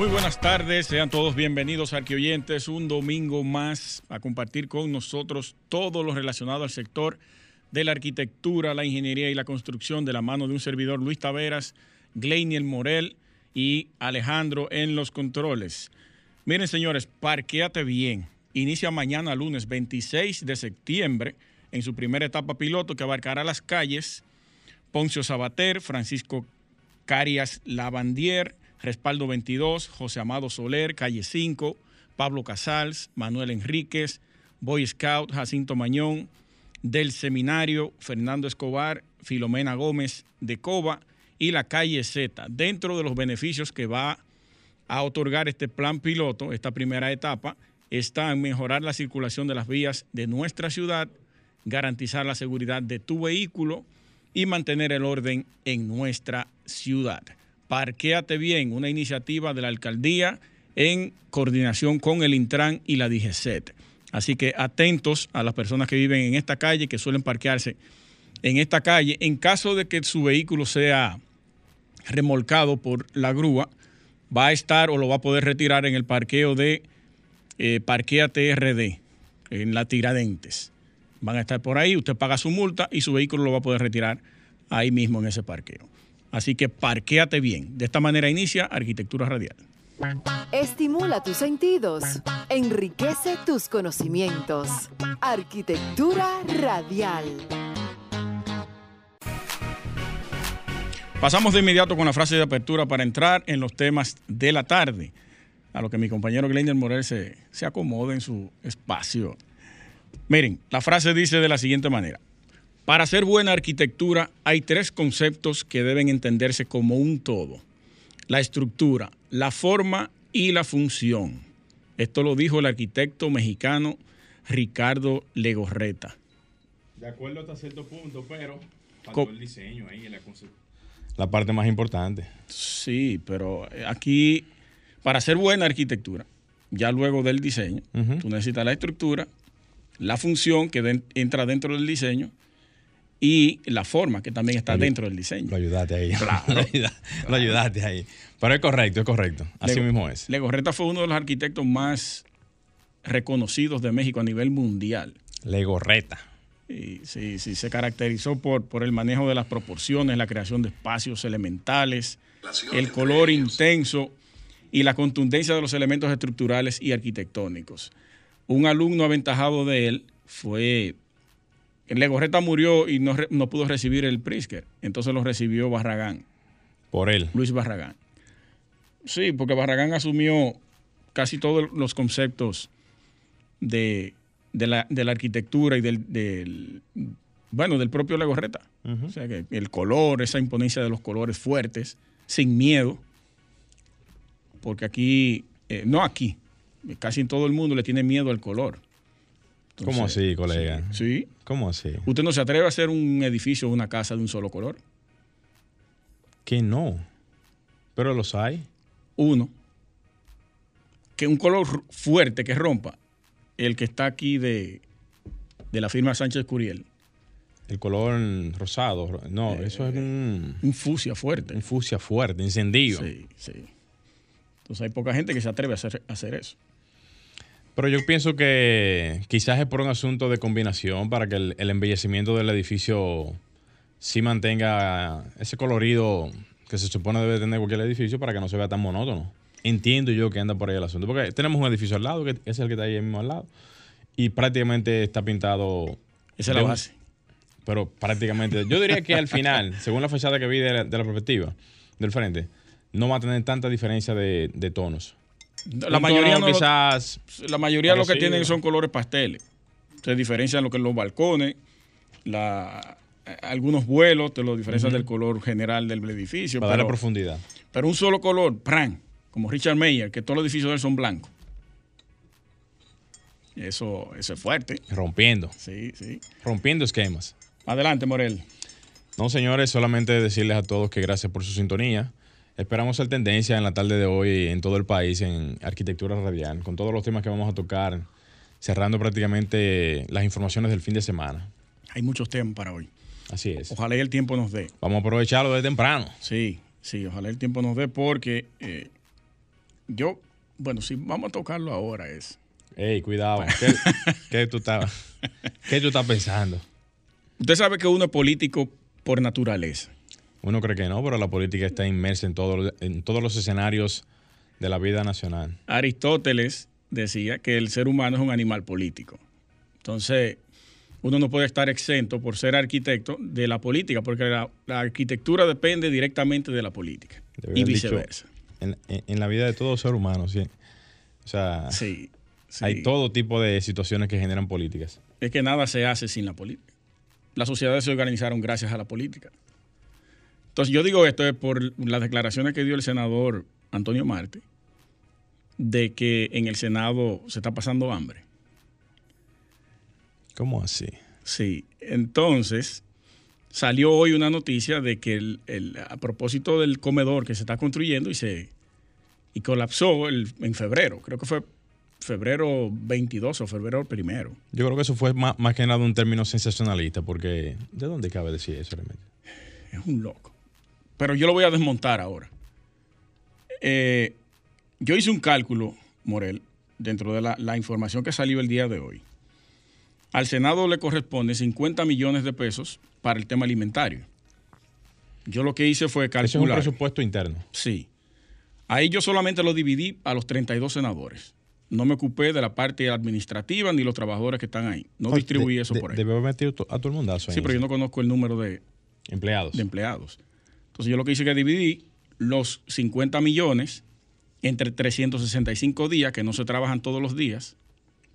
Muy buenas tardes, sean todos bienvenidos arqueoyentes, un domingo más a compartir con nosotros todo lo relacionado al sector de la arquitectura, la ingeniería y la construcción de la mano de un servidor Luis Taveras, Gleiniel Morel y Alejandro en los controles. Miren señores, parquéate bien. Inicia mañana lunes 26 de septiembre en su primera etapa piloto que abarcará las calles Poncio Sabater, Francisco Carias Lavandier, Respaldo 22, José Amado Soler, Calle 5, Pablo Casals, Manuel Enríquez, Boy Scout, Jacinto Mañón, del Seminario, Fernando Escobar, Filomena Gómez de Coba y la Calle Z. Dentro de los beneficios que va a otorgar este plan piloto, esta primera etapa, está en mejorar la circulación de las vías de nuestra ciudad, garantizar la seguridad de tu vehículo y mantener el orden en nuestra ciudad. Parquéate bien, una iniciativa de la alcaldía en coordinación con el Intran y la DGCET. Así que atentos a las personas que viven en esta calle, que suelen parquearse en esta calle. En caso de que su vehículo sea remolcado por la grúa, va a estar o lo va a poder retirar en el parqueo de eh, Parqueate RD, en la Tiradentes. Van a estar por ahí, usted paga su multa y su vehículo lo va a poder retirar ahí mismo en ese parqueo. Así que parquéate bien. De esta manera inicia Arquitectura Radial. Estimula tus sentidos, enriquece tus conocimientos. Arquitectura Radial. Pasamos de inmediato con la frase de apertura para entrar en los temas de la tarde, a lo que mi compañero Glender Morel se, se acomode en su espacio. Miren, la frase dice de la siguiente manera. Para hacer buena arquitectura hay tres conceptos que deben entenderse como un todo. La estructura, la forma y la función. Esto lo dijo el arquitecto mexicano Ricardo Legorreta. De acuerdo hasta cierto punto, pero faltó el diseño ahí, la, la parte más importante. Sí, pero aquí, para hacer buena arquitectura, ya luego del diseño, tú necesitas la estructura, la función que entra dentro del diseño y la forma que también está dentro del diseño. Lo ayudaste ahí. lo, ayudaste ahí. Pero es correcto, es correcto. Así mismo es. Legorreta fue uno de los arquitectos más reconocidos de México a nivel mundial. Legorreta. Sí, sí, sí, se caracterizó por, por el manejo de las proporciones, la creación de espacios elementales, el color intenso y la contundencia de los elementos estructurales y arquitectónicos. Un alumno aventajado de él fue Legorreta murió y no, pudo recibir el Prisker, entonces lo recibió Barragán. Por él. Luis Barragán. Sí, porque Barragán asumió casi todos los conceptos de, la, arquitectura y del, bueno, del propio Legorreta. O sea, que el color, esa imponencia de los colores fuertes, sin miedo, porque aquí, eh, no aquí, casi en todo el mundo le tiene miedo al color. ¿Cómo así, colega? Sí. ¿Cómo así? ¿Usted no se atreve a hacer un edificio o una casa de un solo color? Que no. Pero los hay. Uno. Que un color fuerte que rompa. El que está aquí de, la firma Sánchez Curiel. El color rosado. No, eh, eso es un. Un fusia fuerte. Un fusia fuerte, encendido. Sí, sí. Entonces hay poca gente que se atreve a hacer, a hacer eso. Pero yo pienso que quizás es por un asunto de combinación para que el, embellecimiento del edificio sí mantenga ese colorido que se supone debe tener cualquier edificio para que no se vea tan monótono. Entiendo yo que anda por ahí el asunto. Porque tenemos un edificio al lado, que es el que está ahí mismo al lado, y prácticamente está pintado. Esa es la base. pero prácticamente. Yo diría que al final, según la fachada que vi de la, perspectiva del frente, no va a tener tanta diferencia de tonos. La mayoría, no quizás la mayoría lo que tienen son colores pasteles. Se diferencian lo que los balcones, la, algunos vuelos te lo diferencian del color general del edificio. Para dar profundidad. Pero un solo color, pran, como Richard Mayer, que todos los edificios de él son blancos. Eso, eso es fuerte. Rompiendo. Sí, sí. Rompiendo esquemas. Adelante, Morel. No, señores, solamente decirles a todos que gracias por su sintonía. Esperamos ser tendencia en la tarde de hoy en todo el país en arquitectura radial, con todos los temas que vamos a tocar, cerrando prácticamente las informaciones del fin de semana. Hay muchos temas para hoy. Así es. Ojalá y el tiempo nos dé. Vamos a aprovecharlo de temprano. Sí, sí, ojalá el tiempo nos dé porque eh, yo, bueno, sí, vamos a tocarlo ahora es. Ey, cuidado. ¿Qué, qué tú estás, ¿Qué tú estás pensando? Usted sabe que uno es político por naturaleza. Uno cree que no, pero la política está inmersa en, todo, en todos los escenarios de la vida nacional. Aristóteles decía que el ser humano es un animal político. Entonces, uno no puede estar exento por ser arquitecto de la política, porque la, la arquitectura depende directamente de la política y viceversa. En, en, en, la vida de todo ser humano, sí. O sea, sí, sí. hay todo tipo de situaciones que generan políticas. Es que nada se hace sin la política. Las sociedades se organizaron gracias a la política. Entonces yo digo esto es por las declaraciones que dio el senador Antonio Marte de que en el Senado se está pasando hambre. ¿Cómo así? Sí, entonces salió hoy una noticia de que el, el, a propósito del comedor que se está construyendo y se y colapsó el, en febrero, creo que fue febrero 22 o febrero primero. Yo creo que eso fue más, más que nada un término sensacionalista, porque ¿de dónde cabe decir eso realmente? Es un loco. Pero yo lo voy a desmontar ahora. Eh, yo hice un cálculo, Morel, dentro de la, la, información que salió el día de hoy. Al Senado le corresponde 50 millones de pesos para el tema alimentario. Yo lo que hice fue calcular. Eso es un presupuesto interno. Sí. Ahí yo solamente lo dividí a los 32 senadores. No me ocupé de la parte administrativa ni los trabajadores que están ahí. No, distribuí de, eso de, por ahí. Debe haber metido a todo el mundo. Sí, pero yo no conozco el número de empleados. de empleados. Entonces yo lo que hice que dividí los 50 millones entre 365 días, que no se trabajan todos los días.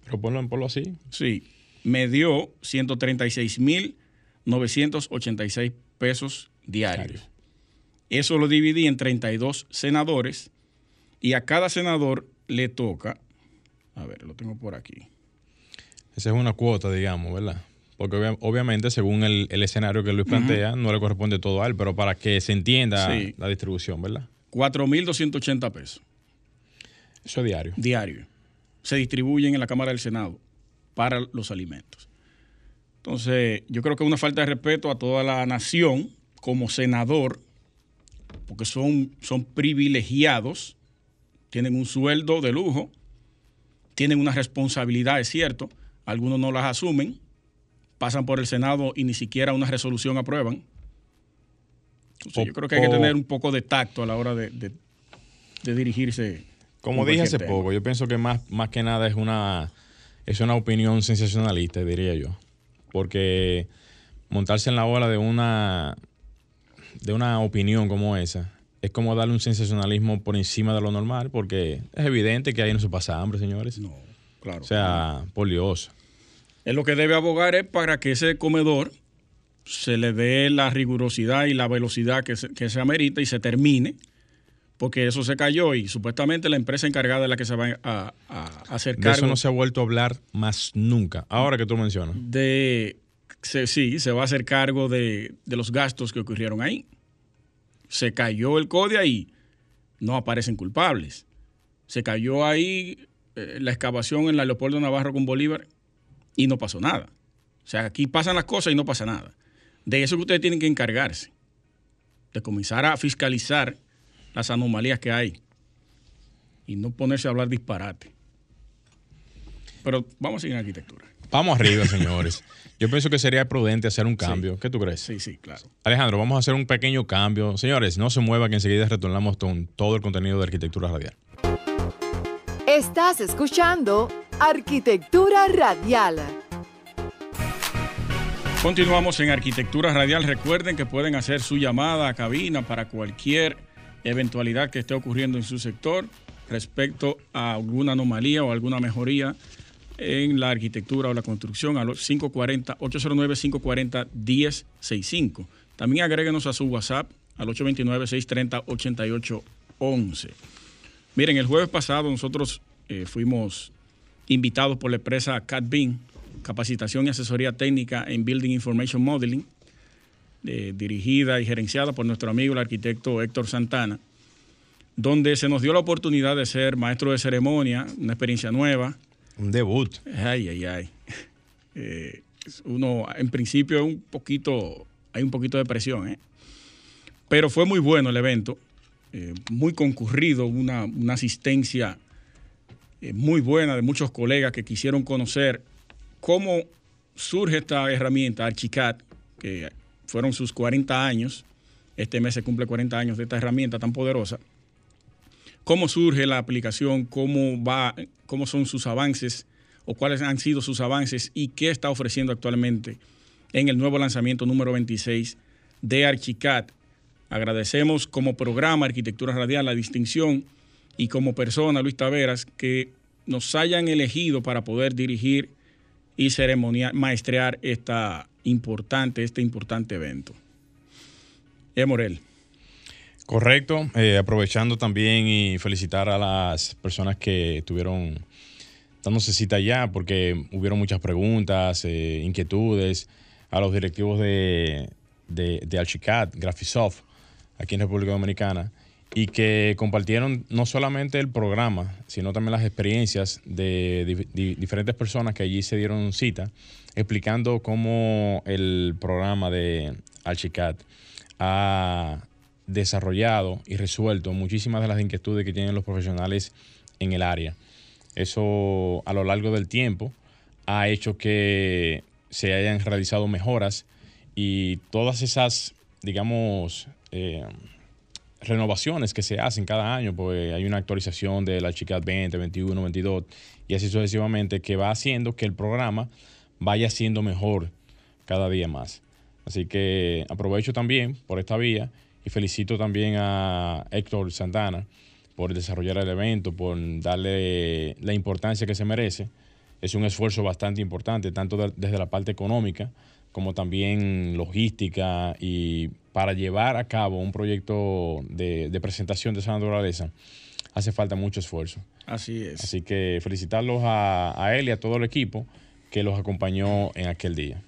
Pero ponlo, ponlo así. Sí. Me dio 136.986 pesos diarios. Diario. Eso lo dividí en 32 senadores y a cada senador le toca, a ver, lo tengo por aquí. Esa es una cuota, digamos, ¿verdad? Porque ob obviamente, según el, el, escenario que Luis plantea, uh -huh. no le corresponde todo a él, pero para que se entienda sí. la distribución, ¿verdad? 4.280 pesos. Eso es diario. Diario. Se distribuyen en la Cámara del Senado para los alimentos. Entonces, yo creo que es una falta de respeto a toda la nación como senador, porque son, son privilegiados, tienen un sueldo de lujo, tienen una responsabilidad, es cierto, algunos no las asumen, pasan por el Senado y ni siquiera una resolución aprueban. Entonces, o, yo creo que hay que tener un poco de tacto a la hora de, de, de dirigirse. Como dije hace tema. poco, yo pienso que más, más que nada es una, es una opinión sensacionalista, diría yo. Porque montarse en la ola de una, de una opinión como esa es como darle un sensacionalismo por encima de lo normal, porque es evidente que ahí no se pasa hambre, señores. No, claro. O sea, por Dios. Es lo que debe abogar es para que ese comedor se le dé la rigurosidad y la velocidad que se, que se amerita y se termine, porque eso se cayó y supuestamente la empresa encargada es la que se va a, a, a hacer cargo. De eso no se ha vuelto a hablar más nunca, ahora que tú mencionas. De, se, sí, se va a hacer cargo de, de los gastos que ocurrieron ahí se cayó el CODIA y no aparecen culpables. Se cayó ahí eh, la excavación en la Leopoldo Navarro con Bolívar y no pasó nada. O sea, aquí pasan las cosas y no pasa nada. De eso que ustedes tienen que encargarse, de comenzar a fiscalizar las anomalías que hay y no ponerse a hablar disparate. Pero vamos a seguir en arquitectura. Vamos arriba, señores. Yo pienso que sería prudente hacer un cambio. Sí. ¿Qué tú crees? Sí, sí, claro. Alejandro, vamos a hacer un pequeño cambio. Señores, no se mueva que enseguida retornamos con todo el contenido de Arquitectura Radial. Estás escuchando Arquitectura Radial. Continuamos en Arquitectura Radial. Recuerden que pueden hacer su llamada a cabina para cualquier eventualidad que esté ocurriendo en su sector respecto a alguna anomalía o alguna mejoría en la arquitectura o la construcción a los 540 809 540 1065. También agréguenos a su WhatsApp al 829 630 8811. Miren, el jueves pasado nosotros eh, fuimos invitados por la empresa CatBeam, capacitación y asesoría técnica en Building Information Modeling, eh, dirigida y gerenciada por nuestro amigo el arquitecto Héctor Santana, donde se nos dio la oportunidad de ser maestro de ceremonia, una experiencia nueva. Un debut. Ay, ay, ay. Eh, uno, en principio, un poquito, hay un poquito de presión, ¿eh? pero fue muy bueno el evento, eh, muy concurrido, una, una asistencia muy buena de muchos colegas que quisieron conocer cómo surge esta herramienta, Archicad, que fueron sus 40 años. Este mes se cumple 40 años de esta herramienta tan poderosa cómo surge la aplicación, cómo va, cómo son sus avances o cuáles han sido sus avances y qué está ofreciendo actualmente en el nuevo lanzamiento número 26 de Archicad. Agradecemos como programa Arquitectura Radial la distinción y como persona, Luis Taveras, que nos hayan elegido para poder dirigir y ceremoniar, maestrear esta importante, este importante evento. E. Morel. Correcto, eh, aprovechando también y felicitar a las personas que estuvieron dándose cita ya, porque hubieron muchas preguntas, eh, inquietudes, a los directivos de, de, de Archicad, Graphisoft, aquí en República Dominicana, y que compartieron no solamente el programa, sino también las experiencias de, diferentes personas que allí se dieron cita, explicando cómo el programa de Archicad ha desarrollado y resuelto muchísimas de las inquietudes que tienen los profesionales en el área. Eso a lo largo del tiempo ha hecho que se hayan realizado mejoras y todas esas, digamos, eh, renovaciones que se hacen cada año, pues hay una actualización de la Chicad 20, 21, 22 y así sucesivamente que va haciendo que el programa vaya siendo mejor cada día más. Así que aprovecho también por esta vía y felicito también a Héctor Santana por desarrollar el evento, por darle la importancia que se merece. Es un esfuerzo bastante importante, tanto desde la parte económica como también logística y para llevar a cabo un proyecto de, presentación de esa naturaleza hace falta mucho esfuerzo. Así es. Así que felicitarlos a, él y a todo el equipo que los acompañó en aquel día.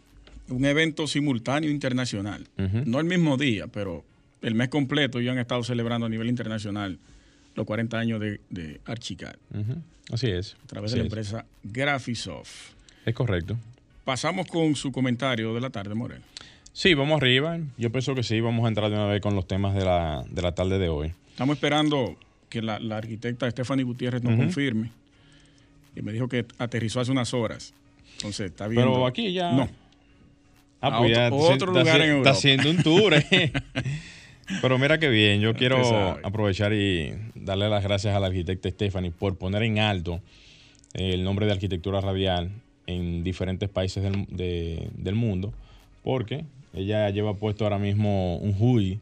Un evento simultáneo internacional. No el mismo día, pero el mes completo ya han estado celebrando a nivel internacional los 40 años de, de Archicad. Así es. A través de la empresa Graphisoft. Es correcto. Pasamos con su comentario de la tarde, Moreno. Sí, vamos arriba. Yo pienso que sí, vamos a entrar de una vez con los temas de la, de la tarde de hoy. Estamos esperando que la, arquitecta Stephanie Gutiérrez nos confirme. Y me dijo que aterrizó hace unas horas. Entonces, está bien. Pero aquí ya. No. Ah, pues ya otro, lugar en Europa. Está haciendo un tour. Eh. Pero mira qué bien, yo quiero aprovechar y darle las gracias a la arquitecta Stephanie por poner en alto el nombre de arquitectura radial en diferentes países del, mundo, porque ella lleva puesto ahora mismo un hoodie,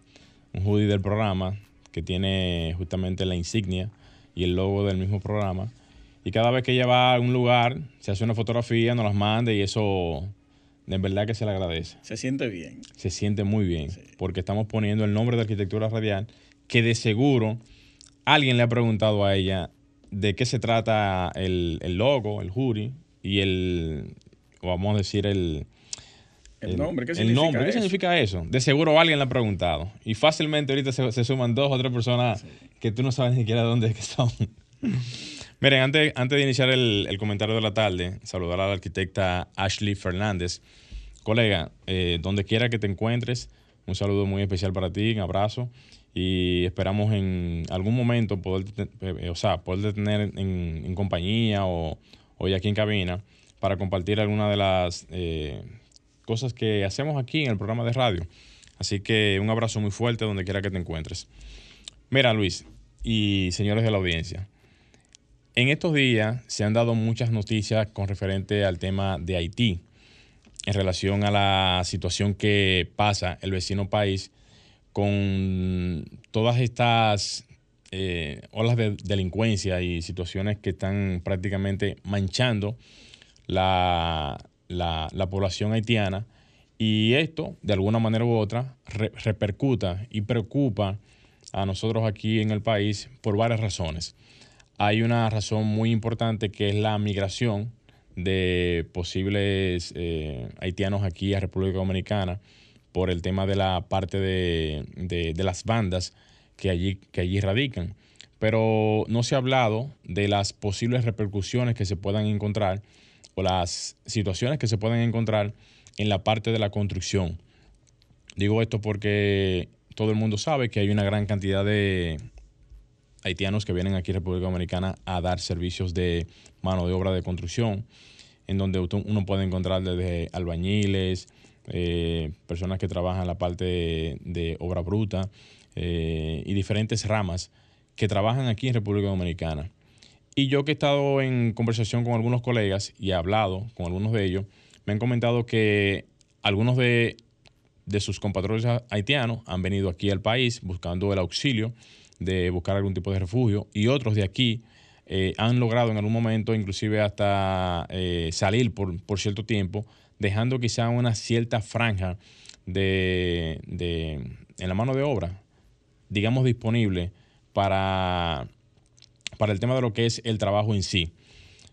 un hoodie del programa que tiene justamente la insignia y el logo del mismo programa. Y cada vez que ella va a un lugar, se hace una fotografía, nos las manda y eso de verdad que se le agradece. Se siente bien. Se siente muy bien, porque estamos poniendo el nombre de arquitectura radial, que de seguro alguien le ha preguntado a ella de qué se trata el, logo, el jury y el, vamos a decir, el... El, nombre, ¿qué significa el nombre, ¿qué significa eso? De seguro alguien le ha preguntado. Y fácilmente ahorita se, suman dos o tres personas que tú no sabes ni siquiera dónde es que son. Miren, antes, antes de iniciar el, comentario de la tarde, saludar a la arquitecta Ashley Fernández. Colega, eh, donde quiera que te encuentres, un saludo muy especial para ti, un abrazo y esperamos en algún momento poder, eh, o sea, poder tener en, compañía o hoy aquí en cabina para compartir alguna de las eh, cosas que hacemos aquí en el programa de radio. Así que un abrazo muy fuerte donde quiera que te encuentres. Mira, Luis y señores de la audiencia, en estos días se han dado muchas noticias con referente al tema de Haití en relación a la situación que pasa el vecino país con todas estas eh, olas de delincuencia y situaciones que están prácticamente manchando la, población haitiana y esto, de alguna manera u otra, repercuta y preocupa a nosotros aquí en el país por varias razones. hay una razón muy importante que es la migración de posibles eh, haitianos aquí a República Dominicana por el tema de la parte de, las bandas que allí, que allí radican. Pero no se ha hablado de las posibles repercusiones que se puedan encontrar o las situaciones que se pueden encontrar en la parte de la construcción. Digo esto porque todo el mundo sabe que hay una gran cantidad de haitianos que vienen aquí República Dominicana a dar servicios de mano de obra de construcción, en donde uno puede encontrar desde albañiles, eh, personas que trabajan la parte de, obra bruta eh, y diferentes ramas que trabajan aquí en República Dominicana. Y yo que he estado en conversación con algunos colegas y he hablado con algunos de ellos, me han comentado que algunos de, sus compatriotas haitianos han venido aquí al país buscando el auxilio de buscar algún tipo de refugio y otros de aquí eh, han logrado en algún momento inclusive hasta eh, salir por, cierto tiempo, dejando quizá una cierta franja de, en la mano de obra, digamos, disponible para para el tema de lo que es el trabajo en sí.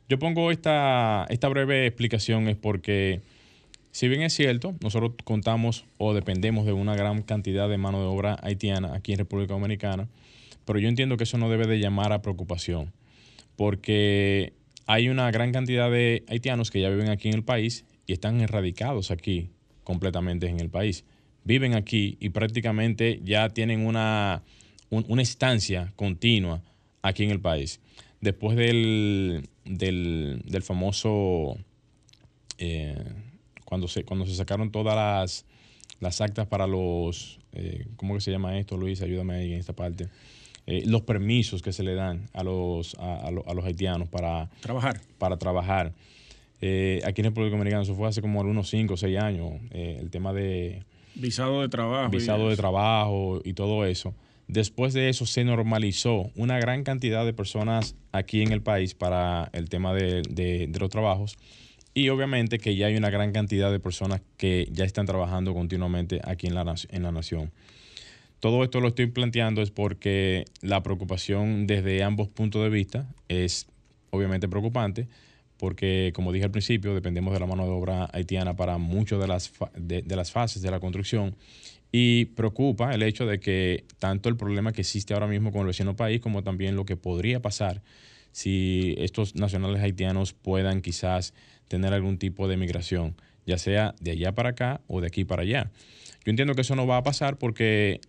Yo pongo esta, esta breve explicación es porque, si bien es cierto, nosotros contamos o dependemos de una gran cantidad de mano de obra haitiana aquí en República Dominicana, pero yo entiendo que eso no debe de llamar a preocupación, porque hay una gran cantidad de haitianos que ya viven aquí en el país y están erradicados aquí completamente en el país. Viven aquí y prácticamente ya tienen una, una estancia continua aquí en el país. Después del, del, famoso, eh, cuando, se, cuando se sacaron todas las, las actas para los, eh, ¿cómo que se llama esto, Luis? Ayúdame ahí en esta parte. Eh, los permisos que se le dan a los, a, los haitianos para trabajar. Para trabajar. aquí en República Dominicana, eso fue hace como algunos 5 o 6 años, el tema de... Visado de trabajo. Visado de trabajo y todo eso. Después de eso se normalizó una gran cantidad de personas aquí en el país para el tema de, los trabajos y obviamente que ya hay una gran cantidad de personas que ya están trabajando continuamente aquí en la, en la nación. Todo esto lo estoy planteando es porque la preocupación desde ambos puntos de vista es obviamente preocupante porque como dije al principio dependemos de la mano de obra haitiana para muchas de las, de las fases de la construcción y preocupa el hecho de que tanto el problema que existe ahora mismo con el vecino país como también lo que podría pasar si estos nacionales haitianos puedan quizás tener algún tipo de migración, ya sea de allá para acá o de aquí para allá. Yo entiendo que eso no va a pasar porque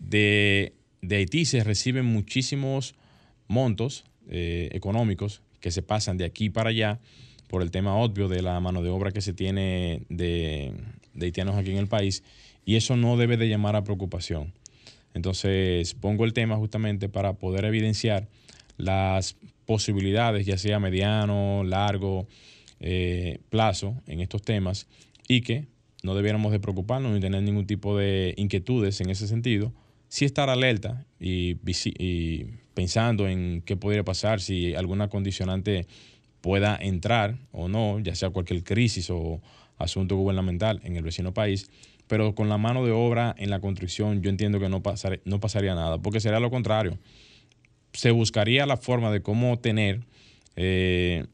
de, Haití se reciben muchísimos montos eh, económicos que se pasan de aquí para allá por el tema obvio de la mano de obra que se tiene de, haitianos aquí en el país y eso no debe de llamar a preocupación. Entonces pongo el tema justamente para poder evidenciar las posibilidades, ya sea mediano, largo eh, plazo en estos temas y que no debiéramos de preocuparnos ni tener ningún tipo de inquietudes en ese sentido, sí estar alerta y, y pensando en qué podría pasar si alguna condicionante pueda entrar o no, ya sea cualquier crisis o asunto gubernamental en el vecino país, pero con la mano de obra en la construcción yo entiendo que no, no pasaría nada, porque sería lo contrario. Se buscaría la forma de cómo tener, eh,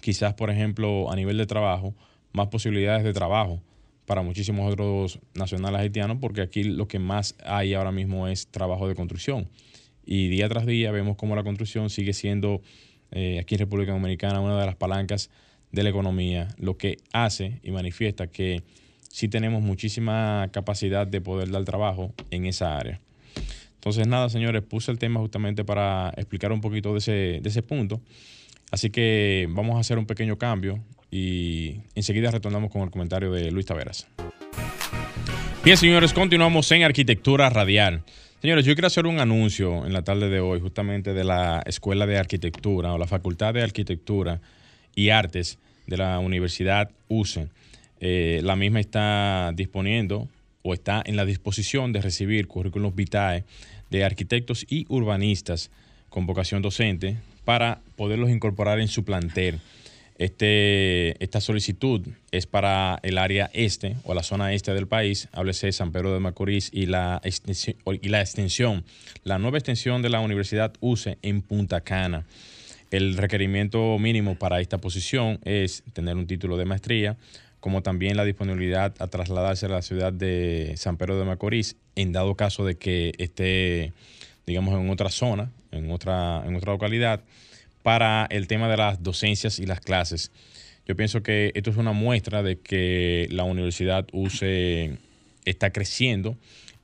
quizás por ejemplo a nivel de trabajo, más posibilidades de trabajo para muchísimos otros nacionales haitianos, porque aquí lo que más hay ahora mismo es trabajo de construcción. Y día tras día vemos cómo la construcción sigue siendo eh, aquí en República Dominicana una de las palancas de la economía, lo que hace y manifiesta que sí tenemos muchísima capacidad de poder dar trabajo en esa área. Entonces, nada, señores, puse el tema justamente para explicar un poquito de ese, de ese punto. Así que vamos a hacer un pequeño cambio y enseguida retornamos con el comentario de Luis Taveras. Bien, señores, continuamos en arquitectura radial. Señores, yo quiero hacer un anuncio en la tarde de hoy justamente de la Escuela de Arquitectura o la Facultad de Arquitectura y Artes de la Universidad UCE. Eh, la misma está disponiendo o está en la disposición de recibir currículos vitae de arquitectos y urbanistas con vocación docente para poderlos incorporar en su plantel. Este, esta solicitud es para el área este o la zona este del país, háblese San Pedro de Macorís y la, extensión, y la extensión, la nueva extensión de la Universidad UCE en Punta Cana. El requerimiento mínimo para esta posición es tener un título de maestría, como también la disponibilidad a trasladarse a la ciudad de San Pedro de Macorís, en dado caso de que esté, digamos, en otra zona, en otra, en otra localidad para el tema de las docencias y las clases. Yo pienso que esto es una muestra de que la universidad UCE está creciendo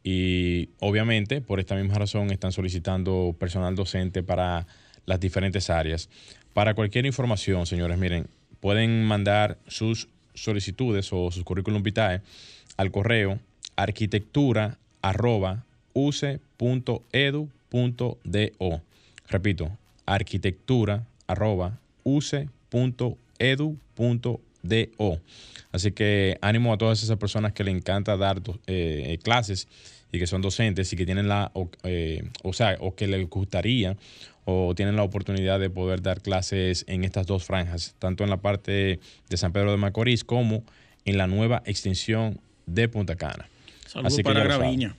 y obviamente por esta misma razón están solicitando personal docente para las diferentes áreas. Para cualquier información, señores, miren, pueden mandar sus solicitudes o sus currículum vitae al correo arquitectura Repito, use.edu.do. Así que ánimo a todas esas personas que le encanta dar eh, clases y que son docentes y que tienen la, eh, o sea, o que les gustaría o tienen la oportunidad de poder dar clases en estas dos franjas, tanto en la parte de San Pedro de Macorís como en la nueva extensión de Punta Cana. Saludos para Graviña.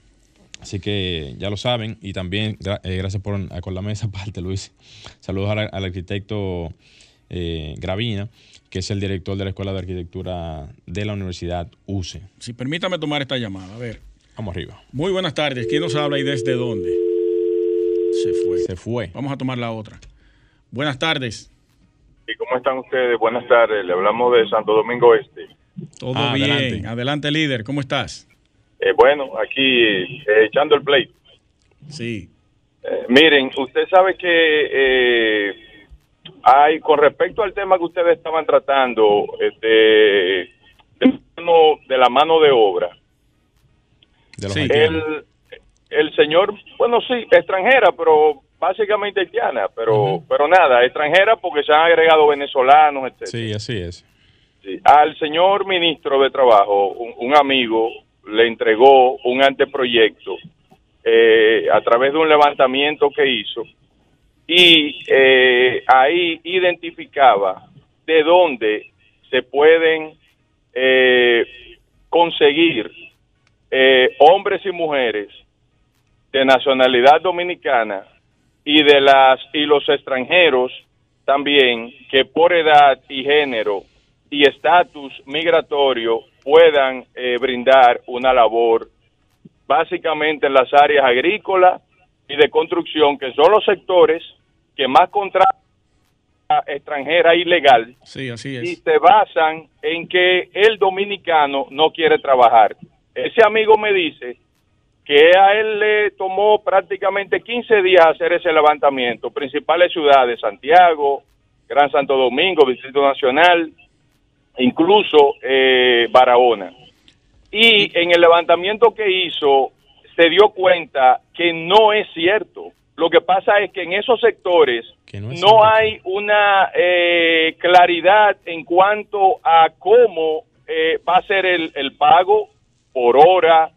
Así que ya lo saben y también eh, gracias por con la mesa aparte, Luis. Saludos al, arquitecto eh, Gravina, que es el director de la Escuela de Arquitectura de la Universidad UCE. Si permítame tomar esta llamada, a ver. Vamos arriba. Muy buenas tardes. ¿Quién nos habla y desde dónde? Se fue. Se fue. Vamos a tomar la otra. Buenas tardes. ¿Y cómo están ustedes? Buenas tardes. Le hablamos de Santo Domingo Este. Todo ah, bien. Adelante. adelante, líder. ¿Cómo estás? Eh, bueno, aquí eh, echando el play. Sí. Eh, miren, usted sabe que hay, con respecto al tema que ustedes estaban tratando, este, de, la mano de obra, el, el señor, bueno, sí, extranjera, pero básicamente haitiana, pero, pero nada, extranjera porque se han agregado venezolanos, etc. Sí, así es. Al señor ministro de Trabajo, un amigo, le entregó un anteproyecto eh, a través de un levantamiento que hizo y eh, ahí identificaba de dónde se pueden eh, conseguir hombres y mujeres de nacionalidad dominicana y de las y los extranjeros también que por edad y género y estatus migratorio puedan eh, brindar una labor básicamente en las áreas agrícolas y de construcción, que son los sectores que más contratan extranjera ilegal sí, así es. y se basan en que el dominicano no quiere trabajar. Ese amigo me dice que a él le tomó prácticamente 15 días hacer ese levantamiento, principales ciudades, Santiago, Gran Santo Domingo, Distrito Nacional, incluso eh, Barahona. Y en el levantamiento que hizo, se dio cuenta que no es cierto. Lo que pasa es que en esos sectores no, hay una eh, claridad en cuanto a cómo eh, va a ser el, el, pago por hora,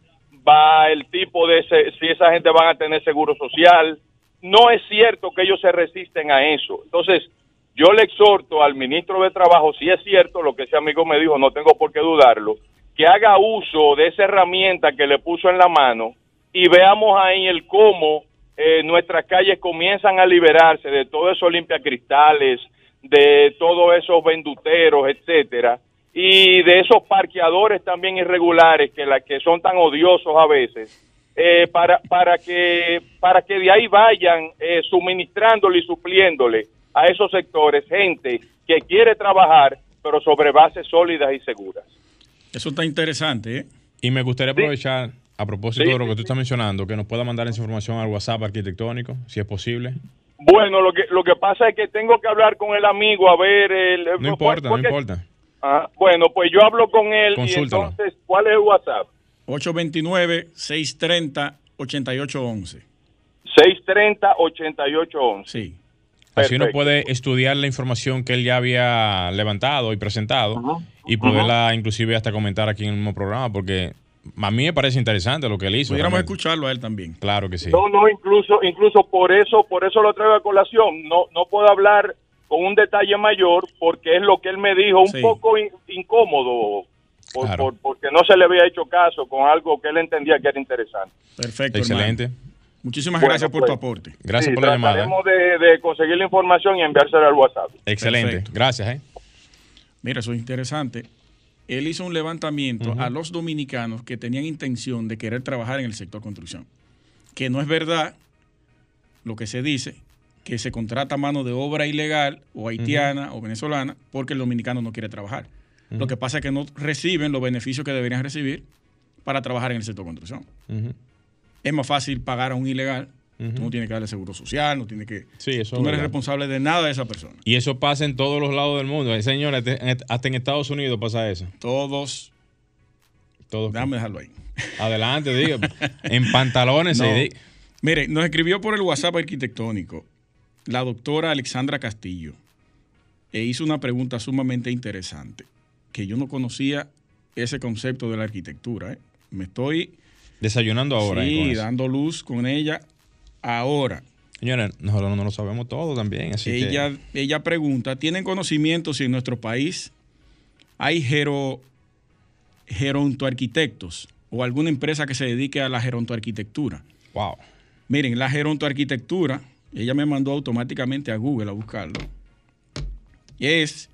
va el tipo de si esa gente van a tener seguro social. No es cierto que ellos se resisten a eso. Entonces, yo le exhorto al ministro de Trabajo, si es cierto lo que ese amigo me dijo, no tengo por qué dudarlo, que haga uso de esa herramienta que le puso en la mano y veamos ahí el cómo eh, nuestras calles comienzan a liberarse de todos esos limpiacristales, de todos esos venduteros, etcétera, y de esos parqueadores también irregulares que, que son tan odiosos a veces, eh, para, para, que, para que de ahí vayan eh, suministrándole y supliéndole a esos sectores gente que quiere trabajar, pero sobre bases sólidas y seguras. Eso está interesante. ¿eh? Y me gustaría aprovechar, a propósito de lo que tú estás mencionando, que nos pueda mandar esa información al WhatsApp arquitectónico, si es posible. Bueno, lo que, lo que pasa es que tengo que hablar con el amigo a ver... El, no importa, no importa. Ah, bueno, pues yo hablo con él y entonces, ¿cuál es el WhatsApp? 829-630-8811. 630-8811. Sí. Así uno puede estudiar la información que él ya había levantado y presentado y poderla inclusive hasta comentar aquí en el mismo programa, porque a mí me parece interesante lo que él hizo. Pudiéramos escucharlo a él también. Claro que sí. No, no, incluso, incluso por eso, por eso lo traigo a colación. No, no puedo hablar con un detalle mayor porque es lo que él me dijo, un Sí. poco in- incómodo, por- Claro. por- porque no se le había hecho caso con algo que él entendía que era interesante. Perfecto. Excelente. hermano. Muchísimas Bueno, gracias por pues. tu aporte. Gracias Sí, por la llamada. trataremos de, de conseguir la información y enviársela al WhatsApp. Excelente. Perfecto. Gracias, ¿eh? Mira, eso es interesante. Él hizo un levantamiento a los dominicanos que tenían intención de querer trabajar en el sector construcción. Que no es verdad lo que se dice, que se contrata mano de obra ilegal o haitiana o venezolana porque el dominicano no quiere trabajar. Lo que pasa es que no reciben los beneficios que deberían recibir para trabajar en el sector construcción. Es más fácil pagar a un ilegal. Tú no tienes que darle seguro social, no tienes que... Sí, eso tú no es eres verdad. responsable de nada de esa persona. Y eso pasa en todos los lados del mundo. Eh, Señores, hasta en Estados Unidos pasa eso. Todos... Todo. Déjame dejarlo ahí. Adelante, diga. En pantalones. No. se di- Mire, nos escribió por el WhatsApp arquitectónico la doctora Alexandra Castillo e hizo una pregunta sumamente interesante, que yo no conocía ese concepto de la arquitectura. ¿eh? Me estoy Desayunando ahora. sí, dando luz con ella ahora. Señores, nosotros no lo sabemos todo también. Así que- Ella, ella pregunta, ¿tienen conocimiento si en nuestro país hay gero, gerontoarquitectos o alguna empresa que se dedique a la gerontoarquitectura? Wow. Miren, la gerontoarquitectura, ella me mandó automáticamente a Google a buscarlo. Es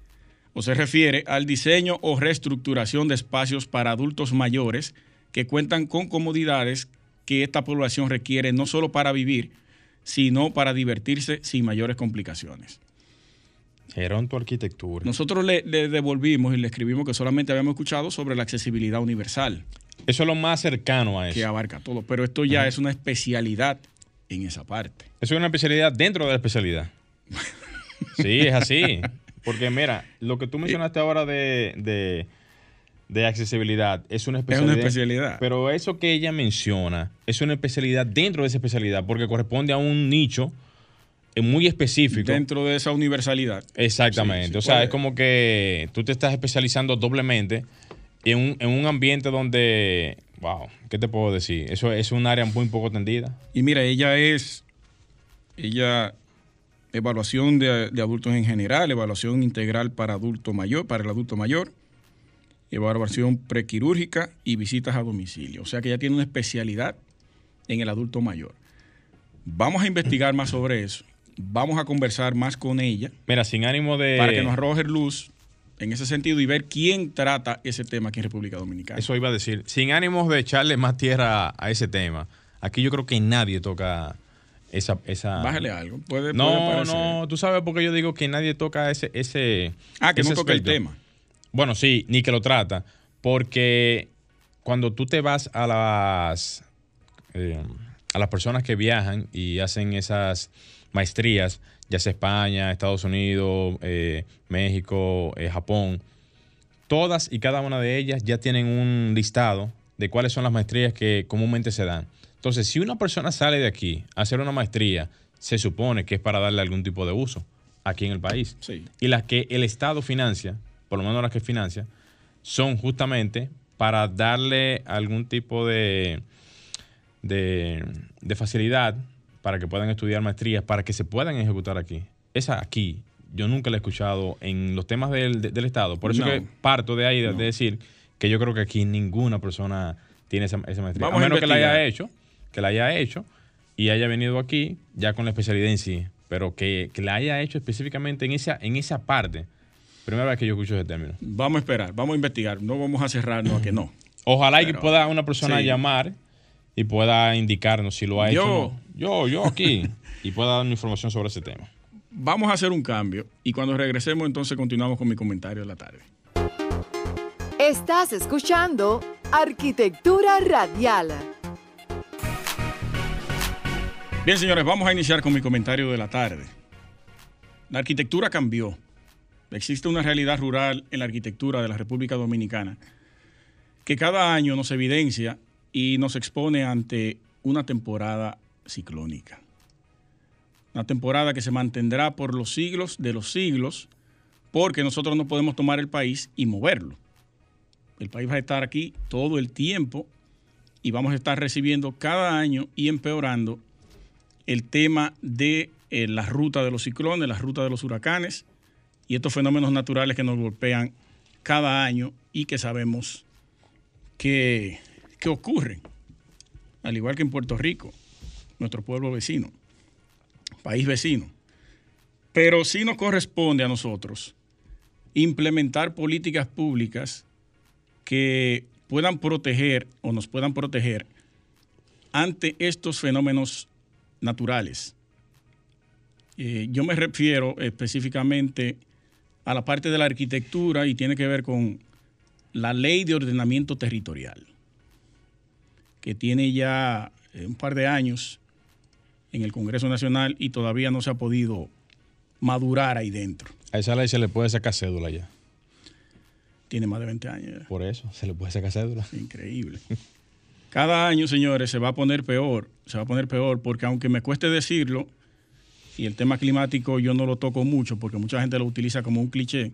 o se refiere al diseño o reestructuración de espacios para adultos mayores que cuentan con comodidades que esta población requiere no solo para vivir, sino para divertirse sin mayores complicaciones. Geronto Arquitectura. Nosotros le, le devolvimos y le escribimos que solamente habíamos escuchado sobre la accesibilidad universal, Eso es lo más cercano a que eso. abarca todo, pero esto ya es una especialidad en esa parte. Eso es una especialidad dentro de la especialidad. Sí, es así. Porque mira, lo que tú mencionaste ahora de, de, de accesibilidad es una Es especialidad. una especialidad. Pero eso que ella menciona es una especialidad dentro de esa especialidad porque corresponde a un nicho eh, muy específico. dentro de esa universalidad. Exactamente. Sí, sí, o sea, puede. es como que tú te estás especializando doblemente en un, en un ambiente donde, wow, ¿qué te puedo decir? Eso es un área muy poco atendida. Y mira, ella es, ella, evaluación de, de adultos en general, evaluación integral para adulto mayor, para el adulto mayor, evaluación prequirúrgica y visitas a domicilio. O sea que ella tiene una especialidad en el adulto mayor. Vamos a investigar más sobre eso. Vamos a conversar más con ella Mira, sin ánimo de... para que nos arroje luz en ese sentido y ver quién trata ese tema aquí en República Dominicana. Eso iba a decir. Sin ánimos de echarle más tierra a, ese tema. Aquí yo creo que nadie toca esa... esa... Bájale algo. Puede, No, no, tú sabes por qué yo digo que nadie toca ese... ese Ah, que no ese toca el tema. Bueno, sí, ni que lo trata. Porque cuando tú te vas a las, eh, a las personas que viajan y hacen esas maestrías, ya sea España, Estados Unidos, eh, México, eh, Japón, todas y cada una de ellas ya tienen un listado de cuáles son las maestrías que comúnmente se dan. Entonces, si una persona sale de aquí a hacer una maestría, se supone que es para darle algún tipo de uso aquí en el país. Sí. Y las que el Estado financia, por lo menos las que financia, son justamente para darle algún tipo de, de, de facilidad para que puedan estudiar maestrías, para que se puedan ejecutar aquí. Esa aquí, yo nunca la he escuchado en los temas del, del Estado. Por eso No. que parto de ahí, de, No. decir que yo creo que aquí ninguna persona tiene esa, esa maestría. Vamos a a menos que la haya hecho, que la haya hecho y haya venido aquí ya con la especialidad en sí. Pero que, que la haya hecho específicamente en esa, en esa parte. Primera vez que yo escucho ese término. Vamos a esperar, vamos a investigar. No vamos a cerrarnos a que no. Ojalá y que pueda una persona sí. llamar y pueda indicarnos si lo ha Yo. hecho. Yo, yo aquí. y pueda darnos información sobre ese tema. Vamos a hacer un cambio y cuando regresemos entonces continuamos con mi comentario de la tarde. Estás escuchando Arquitectura Radial. Bien, señores, vamos a iniciar con mi comentario de la tarde. La arquitectura cambió. Existe una realidad rural en la arquitectura de la República Dominicana que cada año nos evidencia y nos expone ante una temporada ciclónica. Una temporada que se mantendrá por los siglos de los siglos porque nosotros no podemos tomar el país y moverlo. El país va a estar aquí todo el tiempo y vamos a estar recibiendo cada año y empeorando el tema de eh, la ruta de los ciclones, la ruta de los huracanes y estos fenómenos naturales que nos golpean cada año y que sabemos que, que ocurren, al igual que en Puerto Rico, nuestro pueblo vecino, país vecino. Pero sí nos corresponde a nosotros implementar políticas públicas que puedan proteger o nos puedan proteger ante estos fenómenos naturales. Eh, yo me refiero específicamente a la parte de la arquitectura y tiene que ver con la ley de ordenamiento territorial, que tiene ya eh, un par de años en el Congreso Nacional y todavía no se ha podido madurar ahí dentro. A esa ley se le puede sacar cédula ya. Tiene más de 20 años. Por eso, se le puede sacar cédula. Increíble. Cada año, señores, se va a poner peor, se va a poner peor, porque aunque me cueste decirlo, y el tema climático yo no lo toco mucho, porque mucha gente lo utiliza como un cliché,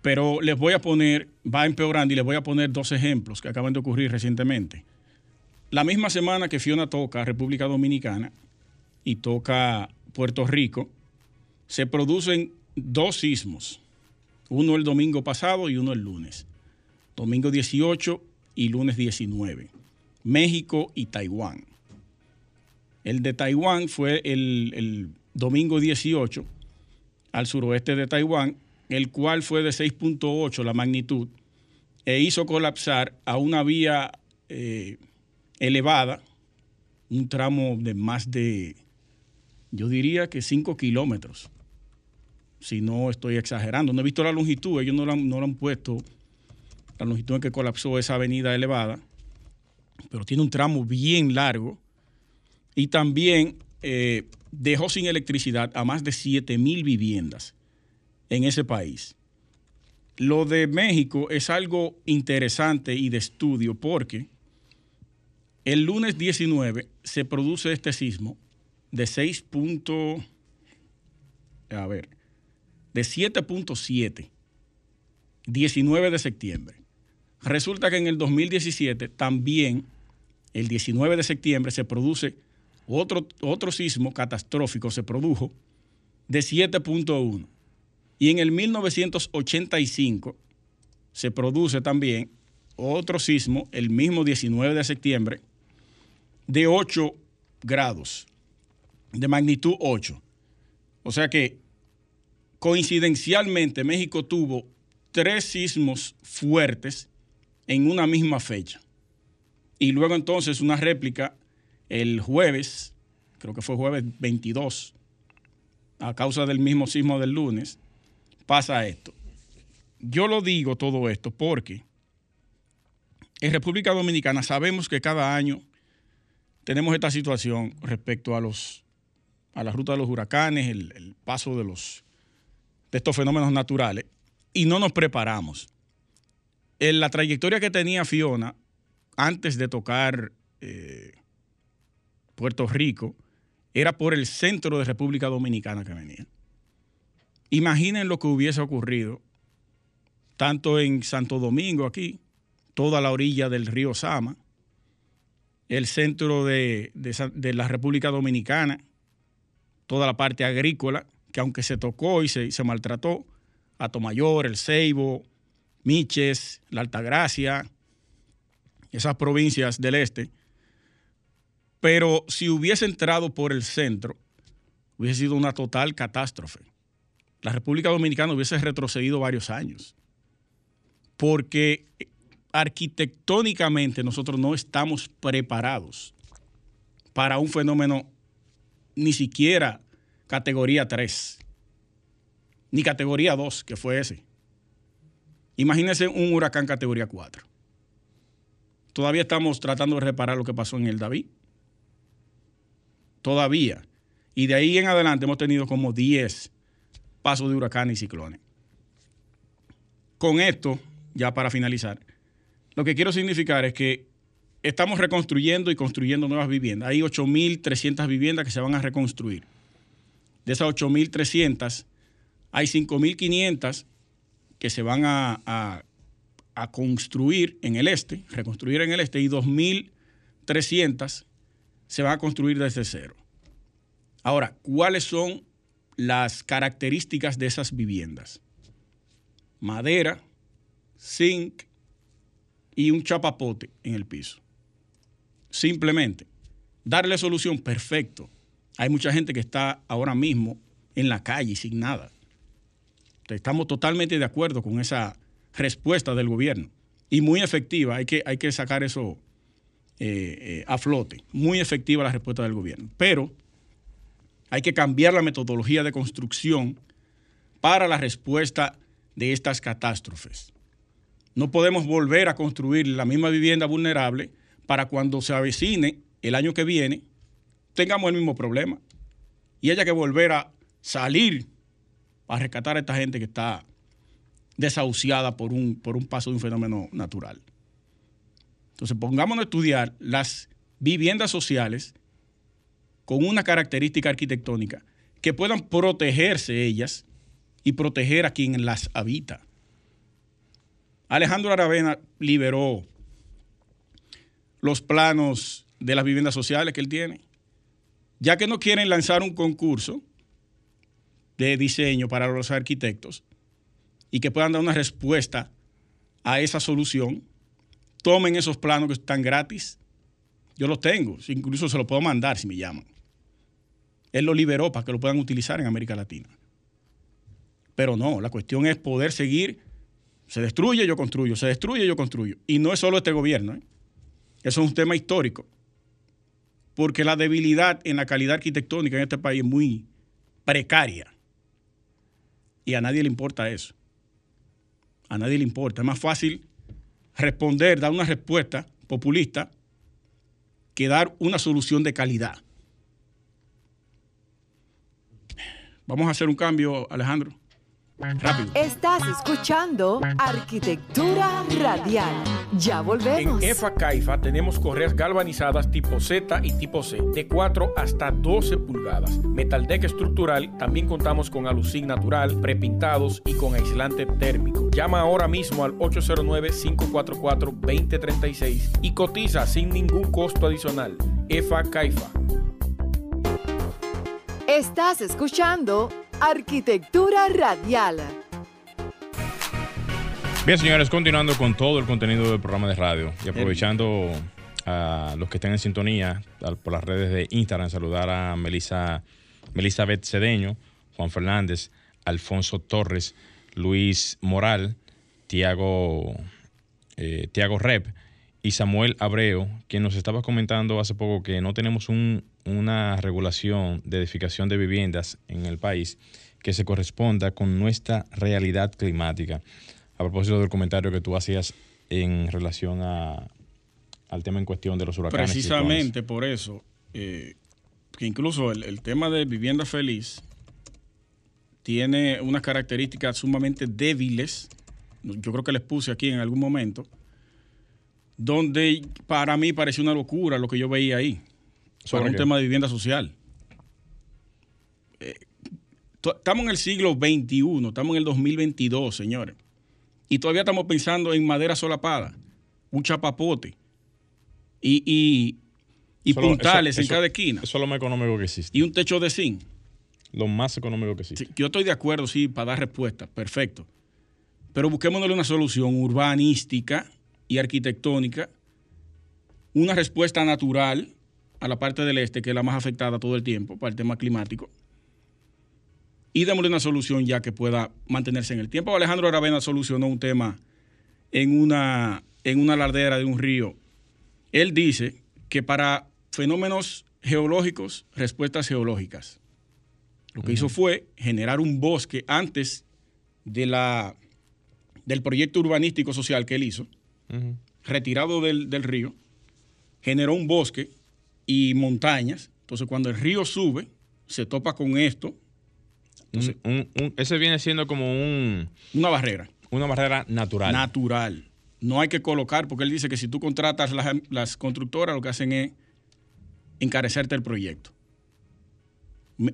pero les voy a poner, va empeorando y les voy a poner dos ejemplos que acaban de ocurrir recientemente. La misma semana que Fiona toca República Dominicana y toca Puerto Rico, se producen dos sismos, uno el domingo pasado y uno el lunes, domingo 18 y lunes 19, México y Taiwán. El de Taiwán fue el, domingo 18 al suroeste de Taiwán, el cual fue de 6.8 la magnitud e hizo colapsar a una vía eh, elevada, un tramo de más de, yo diría que 5 kilómetros, si no estoy exagerando. No he visto la longitud, ellos no lo han, han puesto, la longitud en que colapsó esa avenida elevada, pero tiene un tramo bien largo y también eh, dejó sin electricidad a más de 7 mil viviendas en ese país. Lo de México es algo interesante y de estudio porque el lunes 19 se produce este sismo de 6. punto- a ver, de 7.7, 19 de septiembre. Resulta que en el 2017 también, el 19 de septiembre, se produce otro, otro sismo catastrófico, se produjo de 7.1. Y en el 1985 se produce también otro sismo, el mismo 19 de septiembre, de 8 grados, de magnitud 8. O sea que coincidencialmente México tuvo tres sismos fuertes en una misma fecha. Y luego entonces una réplica el jueves, creo que fue jueves 22, a causa del mismo sismo del lunes, pasa esto. Yo lo digo todo esto porque en República Dominicana sabemos que cada año tenemos esta situación respecto a los a la ruta de los huracanes, el, paso de los de estos fenómenos naturales y no nos preparamos. En la trayectoria que tenía Fiona antes de tocar eh, Puerto Rico era por el centro de República Dominicana que venía. Imaginen lo que hubiese ocurrido tanto en Santo Domingo aquí, toda la orilla del río Sama, el centro de, de la República Dominicana, toda la parte agrícola, que aunque se tocó y se, se maltrató, Atomayor, El Ceibo, Miches, La Altagracia, esas provincias del este. Pero si hubiese entrado por el centro, hubiese sido una total catástrofe. La República Dominicana hubiese retrocedido varios años. Porque arquitectónicamente nosotros no estamos preparados para un fenómeno ni siquiera categoría 3, ni categoría 2, que fue ese. Imagínense un huracán categoría 4. Todavía estamos tratando de reparar lo que pasó en el David. Todavía. Y de ahí en adelante hemos tenido como 10 pasos de huracanes y ciclones. Con esto, ya para finalizar, lo que quiero significar es que estamos reconstruyendo y construyendo nuevas viviendas. Hay 8.300 viviendas que se van a reconstruir. De esas 8.300, hay 5.500 que se van a, a- construir en el este, reconstruir en el este, y 2.300 se van a construir desde cero. Ahora, ¿cuáles son las características de esas viviendas? Madera, zinc y un chapapote en el piso. Simplemente, darle solución, perfecto. Hay mucha gente que está ahora mismo en la calle sin nada. Estamos totalmente de acuerdo con esa respuesta del gobierno y muy efectiva. Hay que, hay que sacar eso eh, eh, a flote. Muy efectiva la respuesta del gobierno. Pero hay que cambiar la metodología de construcción para la respuesta de estas catástrofes. No podemos volver a construir la misma vivienda vulnerable para cuando se avecine el año que viene, tengamos el mismo problema. Y haya que volver a salir a rescatar a esta gente que está desahuciada por un, por un paso de un fenómeno natural. Entonces, pongámonos a estudiar las viviendas sociales con una característica arquitectónica que puedan protegerse ellas y proteger a quien las habita. Alejandro Aravena liberó los planos de las viviendas sociales que él tiene, ya que no quieren lanzar un concurso de diseño para los arquitectos y que puedan dar una respuesta a esa solución, tomen esos planos que están gratis. Yo los tengo, incluso se los puedo mandar si me llaman. Él lo liberó para que lo puedan utilizar en América Latina. Pero no, la cuestión es poder seguir. Se destruye, yo construyo, se destruye, yo construyo. Y no es solo este gobierno. ¿eh? Eso es un tema histórico. Porque la debilidad en la calidad arquitectónica en este país es muy precaria. Y a nadie le importa eso. A nadie le importa. Es más fácil responder, dar una respuesta populista que dar una solución de calidad. Vamos a hacer un cambio, Alejandro. Rápido. Estás escuchando Arquitectura Radial. Ya volvemos. En EFA Caifa tenemos correas galvanizadas tipo Z y tipo C, de 4 hasta 12 pulgadas. Metaldeck estructural, también contamos con alucin natural, prepintados y con aislante térmico. Llama ahora mismo al 809-544-2036 y cotiza sin ningún costo adicional. EFA Caifa. Estás escuchando Arquitectura Radial. Bien, señores, continuando con todo el contenido del programa de radio y aprovechando a los que estén en sintonía por las redes de Instagram, saludar a Melissa, Beth Cedeño, Juan Fernández, Alfonso Torres, Luis Moral, Tiago, eh, Tiago Rep y Samuel Abreu, quien nos estaba comentando hace poco que no tenemos una regulación de edificación de viviendas en el país que se corresponda con nuestra realidad climática. A propósito del comentario que tú hacías en relación a, al tema en cuestión de los huracanes. Precisamente por eso, eh, que incluso el, tema de vivienda feliz tiene unas características sumamente débiles. Yo creo que les puse aquí en algún momento donde para mí pareció una locura lo que yo veía ahí, sobre un tema de vivienda social. Eh, estamos en el siglo XXI, estamos en el 2022, señores, y todavía estamos pensando en madera solapada, un chapapote y, y, puntales en cada esquina. Eso es lo más económico que existe. Y un techo de zinc. Lo más económico que existe. yo estoy de acuerdo, sí, para dar respuesta, perfecto. Pero busquémosle una solución urbanística y arquitectónica, una respuesta natural a la parte del este, que es la más afectada todo el tiempo para el tema climático, y démosle una solución ya que pueda mantenerse en el tiempo. Alejandro Aravena solucionó un tema en una, en una lardera de un río. Él dice que para fenómenos geológicos, respuestas geológicas. Lo que hizo fue generar un bosque antes de la, del proyecto urbanístico social que él hizo, retirado del, río, generó un bosque y montañas. Entonces, cuando el río sube, se topa con esto. ese viene siendo como un... Una barrera. Una barrera natural. Natural. No hay que colocar, porque él dice que si tú contratas las, las constructoras, lo que hacen es encarecerte el proyecto.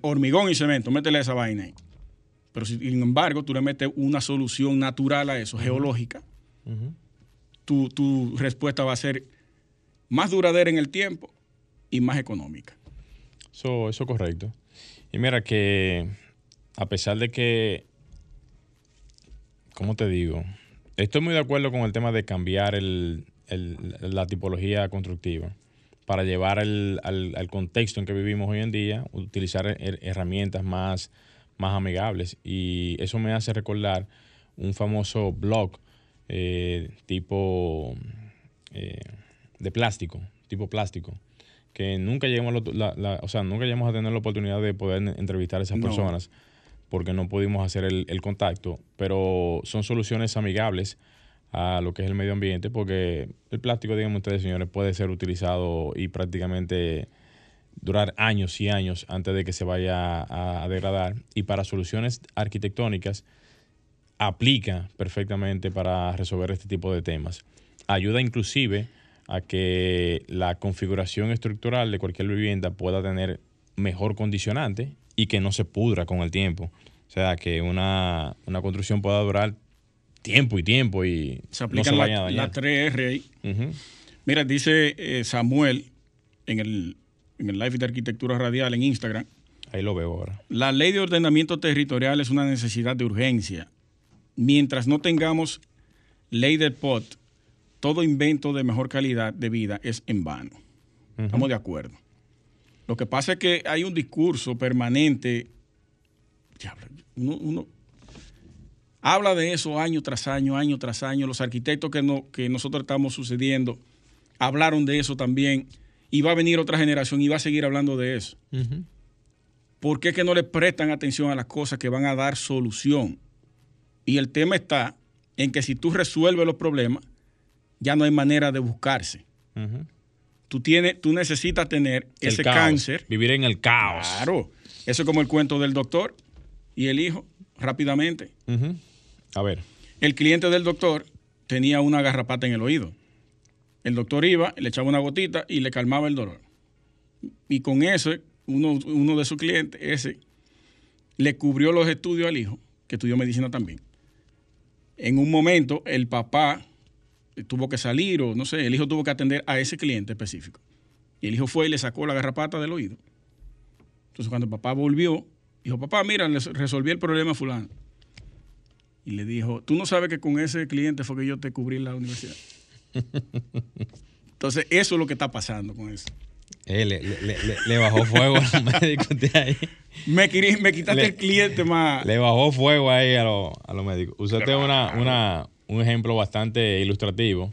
Hormigón y cemento, métele esa vaina ahí. Pero sin embargo, tú le metes una solución natural a eso, geológica, tu, respuesta va a ser más duradera en el tiempo y más económica. Eso, eso es correcto. Y mira que a pesar de que, ¿cómo te digo? Estoy muy de acuerdo con el tema de cambiar el, la tipología constructiva para llevar el- al, al contexto en que vivimos hoy en día, utilizar her- herramientas más, más amigables. Y eso me hace recordar un famoso blog eh, tipo eh, de plástico, tipo plástico, que nunca llegamos a, la- la- o sea, nunca llegamos a tener la oportunidad de poder entrevistar a esas No. personas porque no pudimos hacer el, el contacto, pero son soluciones amigables a lo que es el medio ambiente, porque el plástico, digamos ustedes, señores, puede ser utilizado y prácticamente durar años y años antes de que se vaya a, a degradar. Y para soluciones arquitectónicas, aplica perfectamente para resolver este tipo de temas. Ayuda inclusive a que la configuración estructural de cualquier vivienda pueda tener mejor condicionante y que no se pudra con el tiempo. O sea, que una, una construcción pueda durar tiempo y tiempo y Se no aplican se vaya a la, dañar. la 3R ahí. Mira, dice eh, Samuel en el, en el live de arquitectura radial en Instagram. Ahí lo veo ahora. La ley de ordenamiento territorial es una necesidad de urgencia. Mientras no tengamos ley del POT, todo invento de mejor calidad de vida es en vano. Estamos de acuerdo. Lo que pasa es que hay un discurso permanente. Diablo, Uno, uno habla de eso año tras año, año tras año. Los arquitectos que, no, que nosotros estamos sucediendo hablaron de eso también. Y va a venir otra generación y va a seguir hablando de eso. ¿Por qué que no le prestan atención a las cosas que van a dar solución? Y el tema está en que si tú resuelves los problemas, ya no hay manera de buscarse. Tú, tienes, tú necesitas tener El ese caos. cáncer. Vivir en el caos. Claro. Eso es como el cuento del doctor y el hijo, rápidamente. A ver. El cliente del doctor tenía una garrapata en el oído. El doctor iba, le echaba una gotita y le calmaba el dolor. Y con eso, uno, uno de sus clientes, ese, le cubrió los estudios al hijo, que estudió medicina también. En un momento, el papá tuvo que salir, o no sé, el hijo tuvo que atender a ese cliente específico. Y el hijo fue y le sacó la garrapata del oído. Entonces, cuando el papá volvió, dijo, papá, mira, le resolví el problema a fulano. Y le dijo, tú no sabes que con ese cliente fue que yo te cubrí la universidad. Entonces, eso es lo que está pasando con eso. Eh, le, le- le- le bajó fuego a los médicos de ahí. Me, me quitaste Le- el cliente más. Le bajó fuego ahí a, los- a los médicos. Usaste una, una, un ejemplo bastante ilustrativo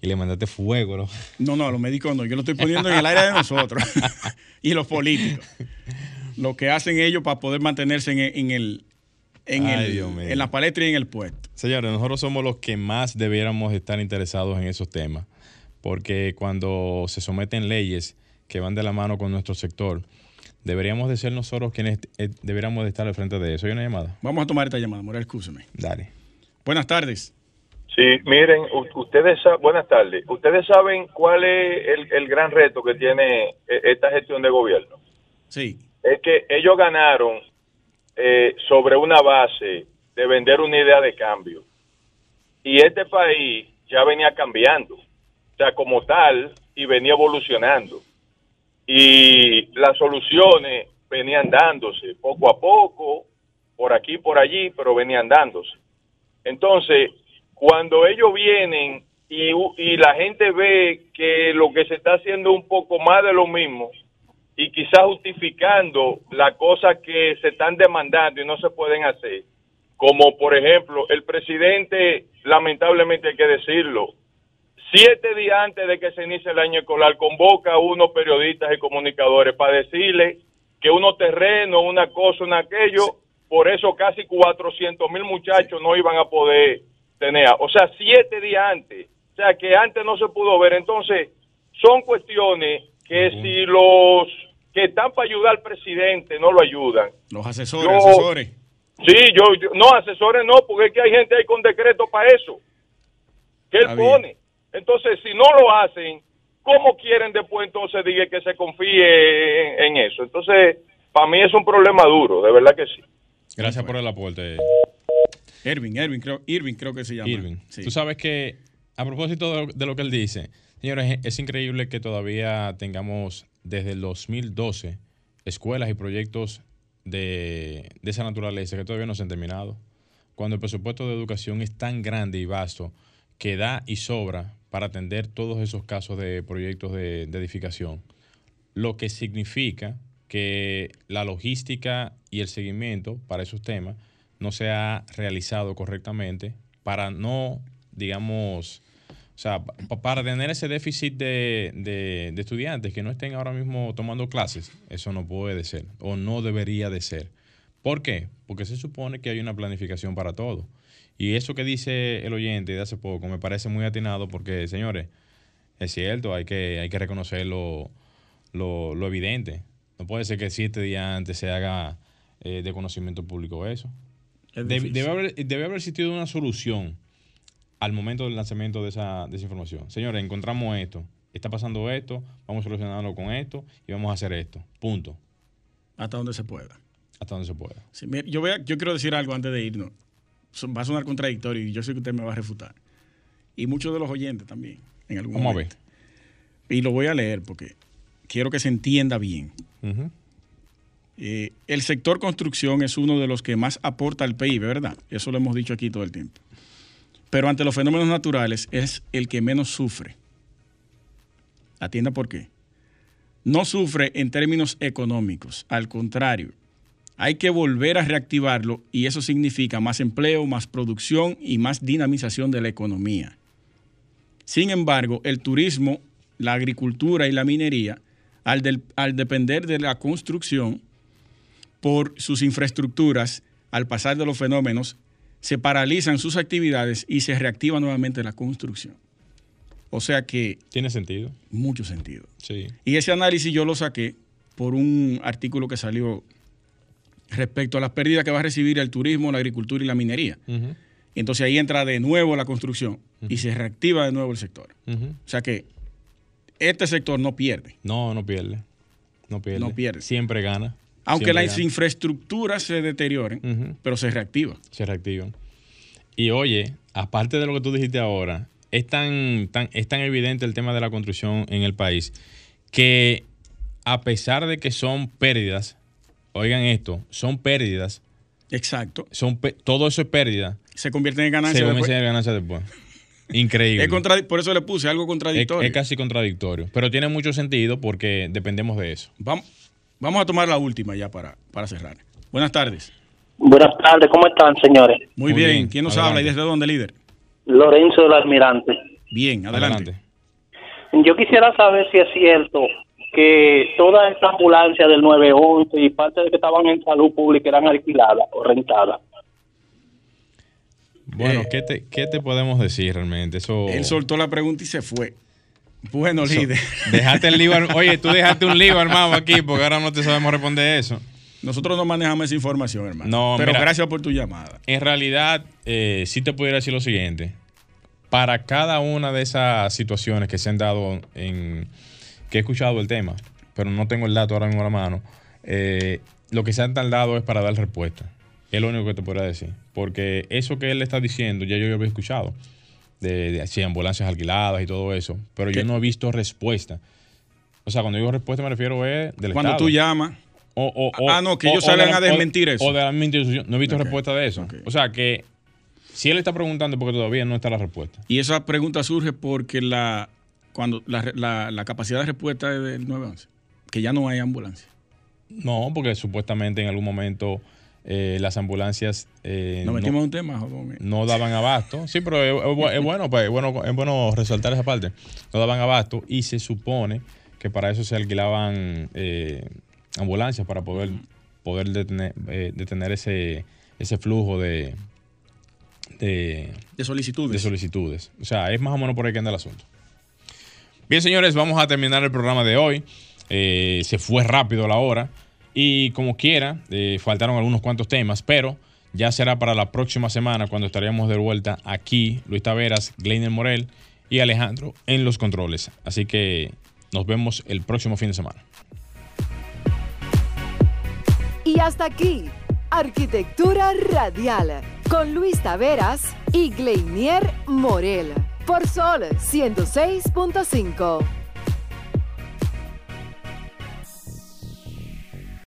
y le mandaste fuego. ¿no? No, no, a los médicos no. Yo lo estoy poniendo en el área de nosotros. y los políticos. Lo que hacen ellos para poder mantenerse en, el- en el, en, Ay, el- Dios mío. en la palestra y en el puesto. Señores, nosotros somos los que más debiéramos estar interesados en esos temas, porque cuando se someten leyes que van de la mano con nuestro sector, deberíamos de ser nosotros quienes eh, deberíamos de estar al frente de eso. ¿Hay una llamada? Vamos a tomar esta llamada, Morel, escúchame. Dale. Buenas tardes. Sí, miren, ustedes buenas tardes. Ustedes saben cuál es el, el gran reto que tiene eh, esta gestión de gobierno. Sí. Es que ellos ganaron eh, sobre una base de vender una idea de cambio. Y este país ya venía cambiando, o sea, como tal, y venía evolucionando. Y las soluciones venían dándose poco a poco, por aquí, por allí, pero venían dándose. Entonces, cuando ellos vienen y, y la gente ve que lo que se está haciendo es un poco más de lo mismo y quizás justificando las cosas que se están demandando y no se pueden hacer, como por ejemplo el presidente, lamentablemente hay que decirlo, siete días antes de que se inicie el año escolar, convoca a unos periodistas y comunicadores para decirle que unos terrenos, una cosa, una aquello, por eso casi 400 mil muchachos no iban a poder O sea, siete días antes. O sea, que antes no se pudo ver. Entonces, son cuestiones que si los que están para ayudar al presidente no lo ayudan. Los asesores, Yo- asesores. Sí, yo, yo- no, asesores no, porque es que hay gente ahí con decreto para eso, que él Está bien. pone. Entonces, si no lo hacen, ¿cómo quieren después entonces diga que se confíe en, en eso? Entonces, para mí es un problema duro, de verdad que sí. Gracias por el aporte, Irving, Irving, creo, Irving creo que se llama. Irving. Sí. Tú sabes que, a propósito de, lo que él dice, señores, es increíble que todavía tengamos desde el 2012 escuelas y proyectos de, de esa naturaleza que todavía no se han terminado. Cuando el presupuesto de educación es tan grande y vasto que da y sobra para atender todos esos casos de proyectos de, de edificación. Lo que significa que la logística y el seguimiento para esos temas no se ha realizado correctamente para no, digamos, o sea, pa- para tener ese déficit de, estudiantes que no estén ahora mismo tomando clases, eso no puede ser o no debería de ser. ¿Por qué? Porque se supone que hay una planificación para todo. Y eso que dice el oyente de hace poco me parece muy atinado porque, señores, es cierto, hay que, hay que reconocer lo, lo- lo evidente. No puede ser que siete días antes se haga eh, de conocimiento público eso. Debe, haber, debe haber existido una solución al momento del lanzamiento de esa, de esa información. Señores, encontramos esto, está pasando esto, vamos a solucionarlo con esto y vamos a hacer esto. Punto. Hasta donde se pueda. Hasta donde se pueda. Sí, mire, yo, voy a- yo quiero decir algo antes de irnos. Va a sonar contradictorio y yo sé que usted me va a refutar. Y muchos de los oyentes también, en algún Vamos a ver. momento. Y lo voy a leer porque quiero que se entienda bien. Ujú. Eh, el sector construcción es uno de los que más aporta al PIB, ¿verdad? Eso lo hemos dicho aquí todo el tiempo. Pero ante los fenómenos naturales es el que menos sufre. Atienda por qué. No sufre en términos económicos, al contrario. Hay que volver a reactivarlo y eso significa más empleo, más producción y más dinamización de la economía. Sin embargo, el turismo, la agricultura y la minería, al, depender de la construcción, por sus infraestructuras, al pasar de los fenómenos, se paralizan sus actividades y se reactiva nuevamente la construcción. O sea que Tiene sentido. mucho sentido. Sí. Y ese análisis yo lo saqué por un artículo que salió respecto a las pérdidas que va a recibir el turismo, la agricultura y la minería. Entonces ahí entra de nuevo la construcción y se reactiva de nuevo el sector. O sea que este sector no pierde. No, no pierde. No pierde. No pierde. Siempre gana. Aunque Siempre las infraestructuras se deterioren, pero se reactiva. se reactivan. Y oye, aparte de lo que tú dijiste ahora, es tan, tan, es tan evidente el tema de la construcción en el país que a pesar de que son pérdidas, oigan esto, son pérdidas, Exacto. son todo eso es pérdida, Se convierte en se ganancia. después. comienza a ganancia después. Increíble. Es por eso le puse algo Es- contradictorio. es casi contradictorio, pero tiene mucho sentido porque dependemos de eso. Vamos, vamos a tomar la última ya para, para cerrar. Buenas tardes. Buenas tardes, ¿cómo están, señores? Muy, Muy bien. bien, ¿Quién nos adelante. habla y desde dónde, líder? Lorenzo del Almirante. Bien, adelante. Yo quisiera saber si es cierto que toda esta ambulancia del 911 y parte de que estaban en salud pública eran alquiladas o rentadas. Bueno, Eh, ¿qué, te, ¿qué te podemos decir realmente? Eso, Él soltó la pregunta y se fue. Bueno, líder. Dejaste el lío, oye, tú dejaste un lío armado aquí porque ahora no te sabemos responder eso. Nosotros no manejamos esa información, hermano. No, Pero mira. gracias por tu llamada. En realidad, eh, sí te pudiera decir lo siguiente. Para cada una de esas situaciones que se han dado en... que he escuchado el tema, pero no tengo el dato ahora mismo a la mano, eh, lo que se han tardado es para dar respuesta. Es lo único que te podría decir. Porque eso que él está diciendo, ya yo lo había escuchado. De, de sí, ambulancias alquiladas y todo eso. Pero ¿Qué? yo no he visto respuesta. O sea, cuando digo respuesta me refiero es del Cuando Estado. tú llamas, O, o- o- Ah, no, que ellos de salgan la- a desmentir eso. O de la misma institución. No he visto respuesta de eso. O sea que si él está preguntando porque todavía no está la respuesta. y esa pregunta surge porque la, cuando la, la- la capacidad de respuesta es del 911, que ya no hay ambulancia. No, porque supuestamente en algún momento eh, las ambulancias eh, no, metimos en un tema, jodón. no daban abasto. Sí, pero es, es bu- es bueno, pues, es bueno, es bueno resaltar esa parte. No daban abasto y se supone que para eso se alquilaban eh, ambulancias para poder, poder detener, eh, detener ese, ese flujo de, de, de solicitudes. de solicitudes. O sea, es más o menos por ahí que anda el asunto. Bien, señores, vamos a terminar el programa de hoy. Eh, se fue rápido la hora. Y como quiera, eh, faltaron algunos cuantos temas, pero ya será para la próxima semana cuando estaremos de vuelta aquí, Luis Taveras, Gleiner Morel y Alejandro en los controles. Así que nos vemos el próximo fin de semana. Y hasta aquí, Arquitectura Radial, con Luis Taveras y Gleinier Morel, por Sol 106.5.